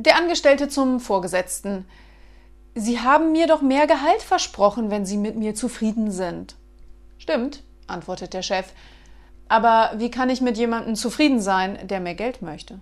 Der Angestellte zum Vorgesetzten. Sie haben mir doch mehr Gehalt versprochen, wenn Sie mit mir zufrieden sind. Stimmt, antwortet der Chef. Aber wie kann ich mit jemandem zufrieden sein, der mehr Geld möchte?